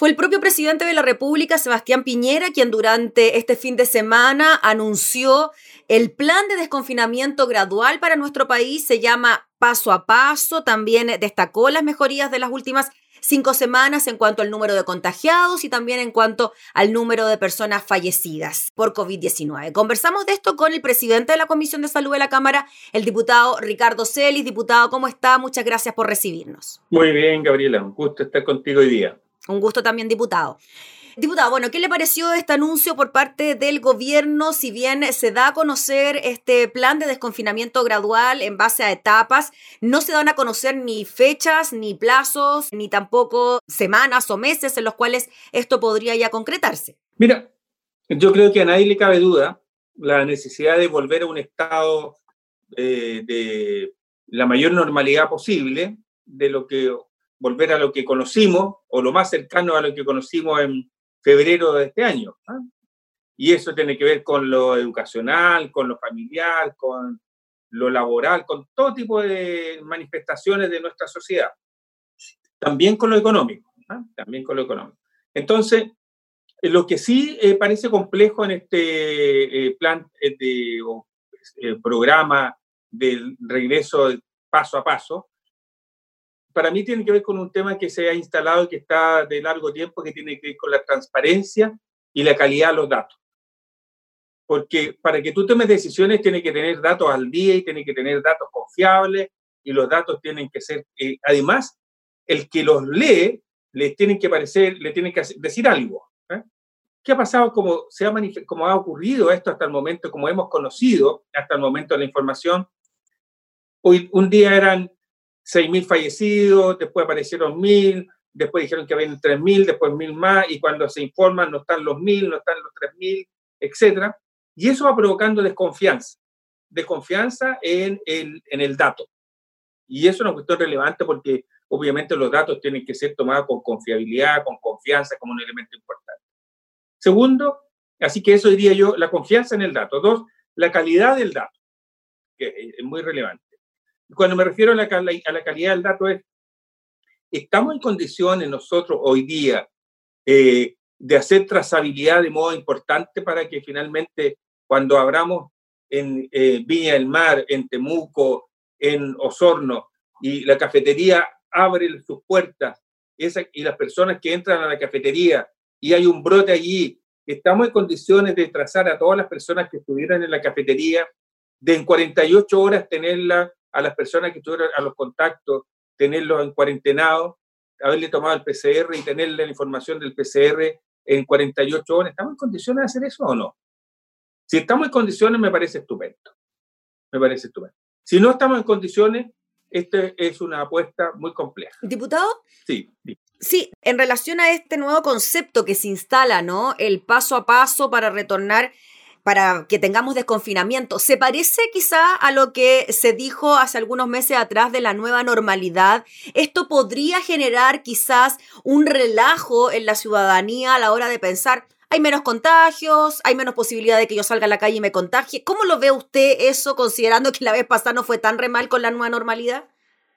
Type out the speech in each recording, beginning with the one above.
Fue el propio presidente de la República, Sebastián Piñera, quien durante este fin de semana anunció el plan de desconfinamiento gradual para nuestro país. Se llama paso a paso. También destacó las mejorías de las últimas cinco semanas en cuanto al número de contagiados y también en cuanto al número de personas fallecidas por COVID-19. Conversamos de esto con el presidente de la Comisión de Salud de la Cámara, el diputado Ricardo Celis. Diputado, ¿cómo está? Muchas gracias por recibirnos. Muy bien, Gabriela. Un gusto estar contigo hoy día. Un gusto también, diputado. Diputado, bueno, ¿qué le pareció este anuncio por parte del gobierno? Si bien se da a conocer este plan de desconfinamiento gradual en base a etapas, no se dan a conocer ni fechas, ni plazos, ni tampoco semanas o meses en los cuales esto podría ya concretarse. Mira, yo creo que a nadie le cabe duda la necesidad de volver a un estado eh, de la mayor normalidad posible de lo que volver a lo que conocimos o lo más cercano a lo que conocimos en febrero de este año. ¿ah? Y eso tiene que ver con lo educacional, con lo familiar, con lo laboral, con todo tipo de manifestaciones de nuestra sociedad. También con lo económico, ¿ah? también con lo económico. Entonces, lo que sí eh, parece complejo en este eh, plan eh, de o, programa del regreso paso a paso para mí tiene que ver con un tema que se ha instalado y que está de largo tiempo, que tiene que ver con la transparencia y la calidad de los datos. Porque para que tú tomes decisiones tiene que tener datos al día y tiene que tener datos confiables y los datos tienen que ser, eh, además, el que los lee le tienen que parecer, le tienen que decir algo. ¿eh? ¿Qué ha pasado como, se ha como ha ocurrido esto hasta el momento, como hemos conocido hasta el momento la información? Hoy un día eran 6.000 fallecidos, después aparecieron 1.000, después dijeron que habían 3.000, después 1.000 más, y cuando se informan no están los 1.000, no están los 3.000, etc. Y eso va provocando desconfianza, desconfianza en el, en el dato. Y eso es una cuestión relevante porque obviamente los datos tienen que ser tomados con confiabilidad, con confianza como un elemento importante. Segundo, así que eso diría yo, la confianza en el dato. Dos, la calidad del dato, que es muy relevante. Cuando me refiero a la, a la calidad del dato es, ¿estamos en condiciones nosotros hoy día eh, de hacer trazabilidad de modo importante para que finalmente cuando abramos en eh, Viña del Mar, en Temuco, en Osorno, y la cafetería abre sus puertas esa, y las personas que entran a la cafetería y hay un brote allí, estamos en condiciones de trazar a todas las personas que estuvieran en la cafetería, de en 48 horas tenerla a las personas que tuvieron a los contactos, tenerlos en cuarentenado, haberle tomado el PCR y tenerle la información del PCR en 48 horas. ¿Estamos en condiciones de hacer eso o no? Si estamos en condiciones, me parece estupendo. Me parece estupendo. Si no estamos en condiciones, esta es una apuesta muy compleja. ¿Diputado? Sí. Sí, en relación a este nuevo concepto que se instala, ¿no? El paso a paso para retornar para que tengamos desconfinamiento. ¿Se parece quizá a lo que se dijo hace algunos meses atrás de la nueva normalidad? ¿Esto podría generar quizás un relajo en la ciudadanía a la hora de pensar, hay menos contagios, hay menos posibilidad de que yo salga a la calle y me contagie? ¿Cómo lo ve usted eso considerando que la vez pasada no fue tan re mal con la nueva normalidad?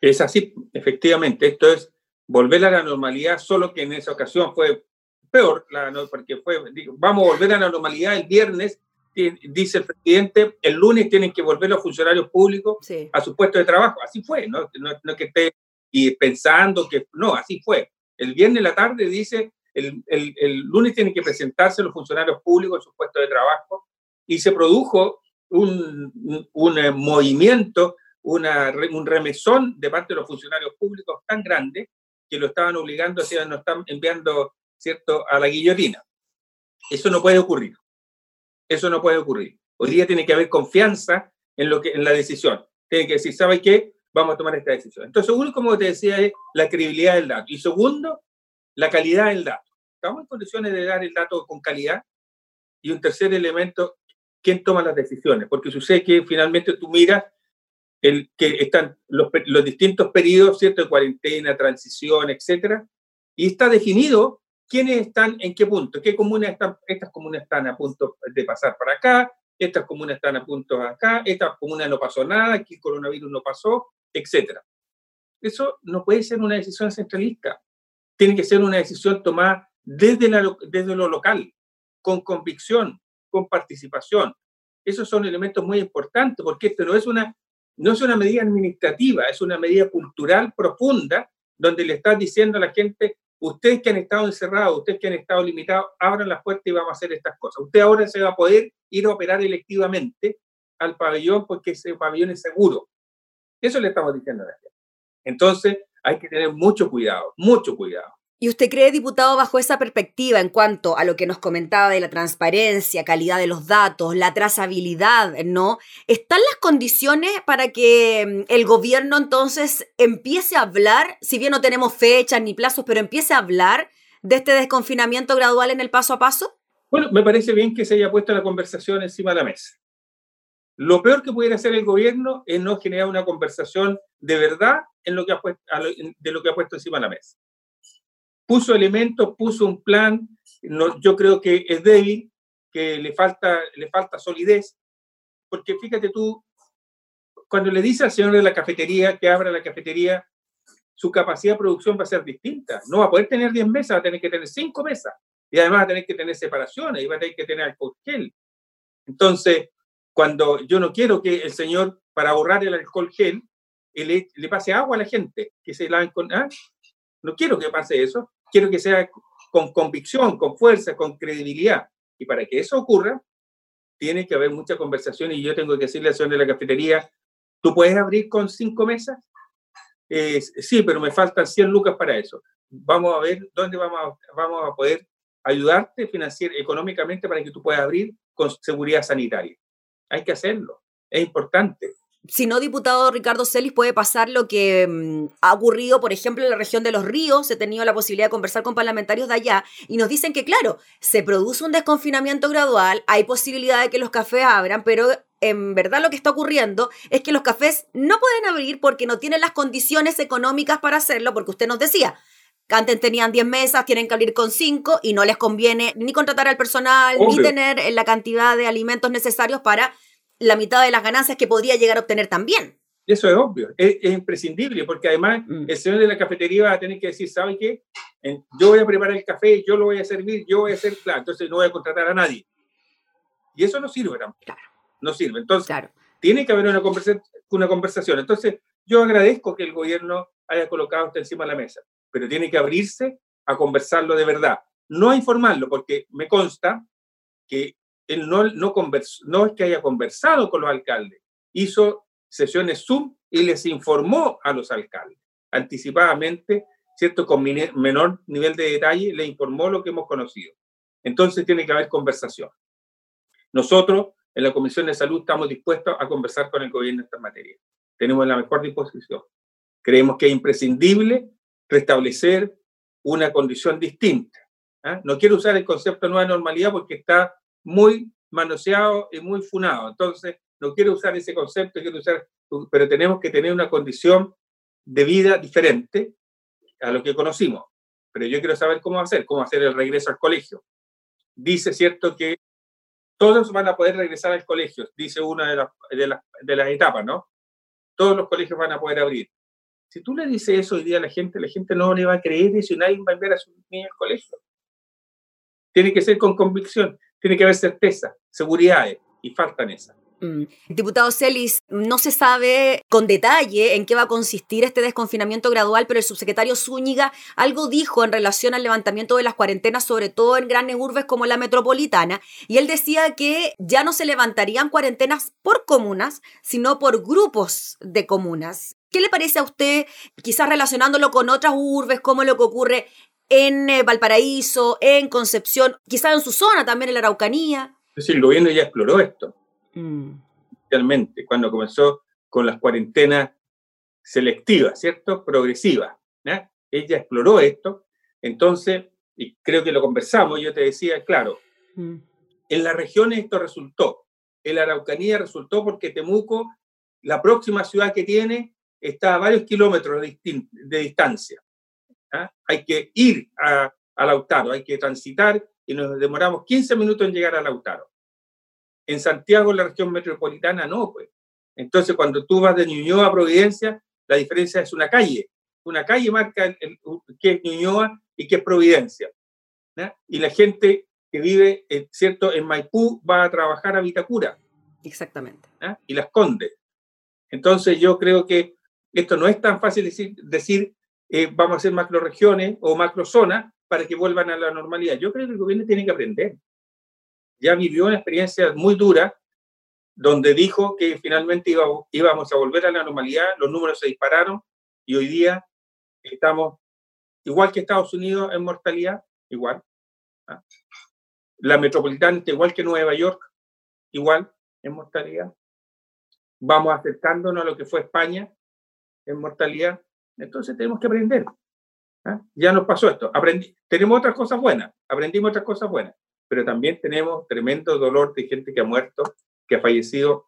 Es así, efectivamente. Esto es volver a la normalidad, solo que en esa ocasión fue peor, porque fue, vamos a volver a la normalidad el viernes dice el presidente, el lunes tienen que volver los funcionarios públicos a su puesto de trabajo. Así fue, ¿no? No, que esté y pensando que no, así fue. El viernes en la tarde dice, el, el, el, lunes tienen que presentarse los funcionarios públicos en su puesto de trabajo y se produjo un, un, movimiento, una, un remesón de parte de los funcionarios públicos tan grande que lo estaban obligando, o sea, nos están enviando, ¿cierto?, a la guillotina. Eso no puede ocurrir. Eso no puede ocurrir. Hoy día tiene que haber confianza en, lo que, en la decisión. Tiene que decir, ¿sabe qué? Vamos a tomar esta decisión. Entonces, uno, como te decía, es la credibilidad del dato. Y segundo, la calidad del dato. ¿Estamos en condiciones de dar el dato con calidad? Y un tercer elemento, ¿quién toma las decisiones? Porque sucede que finalmente tú miras el, que están los, distintos periodos, ¿cierto? De cuarentena, transición, etcétera, y está definido quiénes están en qué punto, qué comunas están, estas comunas están a punto de pasar para acá, estas comunas están a punto acá, estas comunas no pasó nada, aquí el coronavirus no pasó, etc. Eso no puede ser una decisión centralista. Tiene que ser una decisión tomada desde, la, desde lo local, con convicción, con participación. Esos son elementos muy importantes porque esto no es una, no es una medida administrativa, es una medida cultural profunda donde le estás diciendo a la gente, ustedes que han estado encerrados, ustedes que han estado limitados, abran las puertas y vamos a hacer estas cosas. Usted ahora se va a poder ir a operar electivamente al pabellón porque ese pabellón es seguro. Eso le estamos diciendo a la gente. Entonces, hay que tener mucho cuidado, mucho cuidado. ¿Y usted cree, diputado, bajo esa perspectiva en cuanto a lo que nos comentaba de la transparencia, calidad de los datos, la trazabilidad, ¿no? ¿Están las condiciones para que mm, el gobierno entonces empiece a hablar, si bien no tenemos fechas ni plazos, pero empiece a hablar de este desconfinamiento gradual en el paso a paso? Bueno, me parece bien que se haya puesto la conversación encima de la mesa. Lo peor que pudiera hacer el gobierno es no generar una conversación de verdad en de lo que ha puesto encima de la mesa. Puso elementos, puso un plan, no, yo creo que es débil, que le falta, le falta solidez, porque fíjate tú, cuando le dice al señor de la cafetería que abra la cafetería, su capacidad de producción va a ser distinta. No va a poder tener 10 mesas, va a tener que tener 5 mesas. Y además va a tener que tener separaciones y va a tener que tener alcohol gel. Entonces, cuando yo no quiero que el señor, para ahorrar el alcohol gel, le, le pase agua a la gente, que se laven con... ¿ah? No quiero que pase eso, quiero que sea con convicción, con fuerza, con credibilidad. Y para que eso ocurra, tiene que haber mucha conversación y yo tengo que decirle señor de la cafetería, ¿tú puedes abrir con cinco mesas? Eh, sí, pero me faltan 100 lucas para eso. Vamos a ver dónde vamos a, vamos a poder ayudarte financiar, económicamente para que tú puedas abrir con seguridad sanitaria. Hay que hacerlo, es importante. Si no, diputado Ricardo Celis, puede pasar lo que mm, ha ocurrido, por ejemplo, en la región de los ríos. He tenido la posibilidad de conversar con parlamentarios de allá y nos dicen que, claro, se produce un desconfinamiento gradual, hay posibilidad de que los cafés abran, pero en verdad lo que está ocurriendo es que los cafés no pueden abrir porque no tienen las condiciones económicas para hacerlo, porque usted nos decía, antes tenían 10 mesas, tienen que abrir con 5 y no les conviene ni contratar al personal, ni tener la cantidad de alimentos necesarios para la mitad de las ganancias que podría llegar a obtener también. Eso es obvio, es, imprescindible, porque además mm. el señor de la cafetería va a tener que decir, ¿sabe qué? Yo voy a preparar el café, yo lo voy a servir, yo voy a hacer plan, entonces no voy a contratar a nadie. Y eso no sirve Claro. No sirve. Entonces, claro. tiene que haber una, una conversación. Entonces, yo agradezco que el gobierno haya colocado esto encima de la mesa pero tiene que abrirse a conversarlo de verdad, no a informarlo, porque me consta que él no, no, no es que haya conversado con los alcaldes, hizo sesiones Zoom y les informó a los alcaldes anticipadamente, ¿cierto? Con menor nivel de detalle, le informó lo que hemos conocido. Entonces tiene que haber conversación. Nosotros en la Comisión de Salud estamos dispuestos a conversar con el gobierno en esta materia. Tenemos la mejor disposición. Creemos que es imprescindible restablecer una condición distinta. ¿ah? No quiero usar el concepto de nueva normalidad porque está muy manoseado y muy funado. Entonces, no quiero usar ese concepto, quiero usar, pero tenemos que tener una condición de vida diferente a lo que conocimos. Pero yo quiero saber cómo hacer, cómo hacer el regreso al colegio. Dice, cierto, que todos van a poder regresar al colegio, dice una de, las, de, etapas, ¿no? Todos los colegios van a poder abrir. Si tú le dices eso hoy día a la gente, la gente no le va a creer y si nadie va a enviar a su niño al colegio. Tiene que ser con convicción, tiene que haber certeza, seguridades, y faltan esas. Mm. Diputado Celis, no se sabe con detalle en qué va a consistir este desconfinamiento gradual, pero el subsecretario Zúñiga algo dijo en relación al levantamiento de las cuarentenas, sobre todo en grandes urbes como la metropolitana, y él decía que ya no se levantarían cuarentenas por comunas, sino por grupos de comunas. ¿Qué le parece a usted, quizás relacionándolo con otras urbes, como lo que ocurre en eh, Valparaíso, en Concepción, quizás en su zona también, en la Araucanía? Es decir, el gobierno ya exploró esto. Mm. Realmente, cuando comenzó con las cuarentenas selectivas, ¿cierto? Progresivas. Ella exploró esto. Entonces, y creo que lo conversamos, yo te decía, claro, mm. en las regiones esto resultó. En la Araucanía resultó porque Temuco, la próxima ciudad que tiene, está a varios kilómetros de, distancia. ¿Ah? Hay que ir a, a, Lautaro, hay que transitar y nos demoramos 15 minutos en llegar a Lautaro. En Santiago, la región metropolitana, no, pues. Entonces, cuando tú vas de Ñuñoa a Providencia, la diferencia es una calle. Una calle marca el, qué es Ñuñoa y qué es Providencia. y la gente que vive, eh, ¿cierto?, en Maipú va a trabajar a Vitacura. Exactamente. Y las Condes. Entonces yo creo que esto no es tan fácil decir, decir eh, vamos a hacer macroregiones o macrozonas para que vuelvan a la normalidad. Yo creo que el gobierno tiene que aprender. Ya vivió una experiencia muy dura donde dijo que finalmente íbamos a volver a la normalidad, los números se dispararon y hoy día estamos igual que Estados Unidos en mortalidad, igual. ¿ah? La metropolitana igual que Nueva York, igual en mortalidad. Vamos acercándonos a lo que fue España en mortalidad. Entonces tenemos que aprender. ¿ah? Ya nos pasó esto. Aprendí, tenemos otras cosas buenas, aprendimos otras cosas buenas, pero también tenemos tremendo dolor de gente que ha muerto, que ha fallecido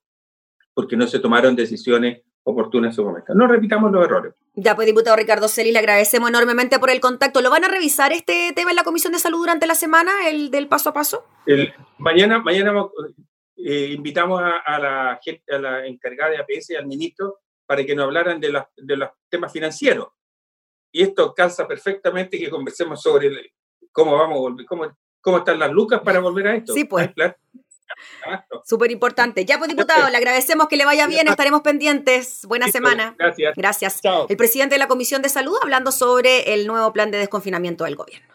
porque no se tomaron decisiones oportunas en su momento. No repitamos los errores. Ya, pues, diputado Ricardo Celis, le agradecemos enormemente por el contacto. ¿Lo van a revisar este tema en la Comisión de Salud durante la semana, el del paso a paso? El, mañana mañana eh, invitamos a, la gente, a la encargada de APS y al ministro para que nos hablaran de, de los temas financieros. Y esto calza perfectamente que conversemos sobre cómo vamos a volver, cómo, cómo están las lucas para volver a esto. Sí, pues. Súper importante. Ya, pues, diputado, le agradecemos que le vaya bien, estaremos pendientes. Buena semana. Gracias. Gracias. El presidente de la Comisión de Salud hablando sobre el nuevo plan de desconfinamiento del gobierno.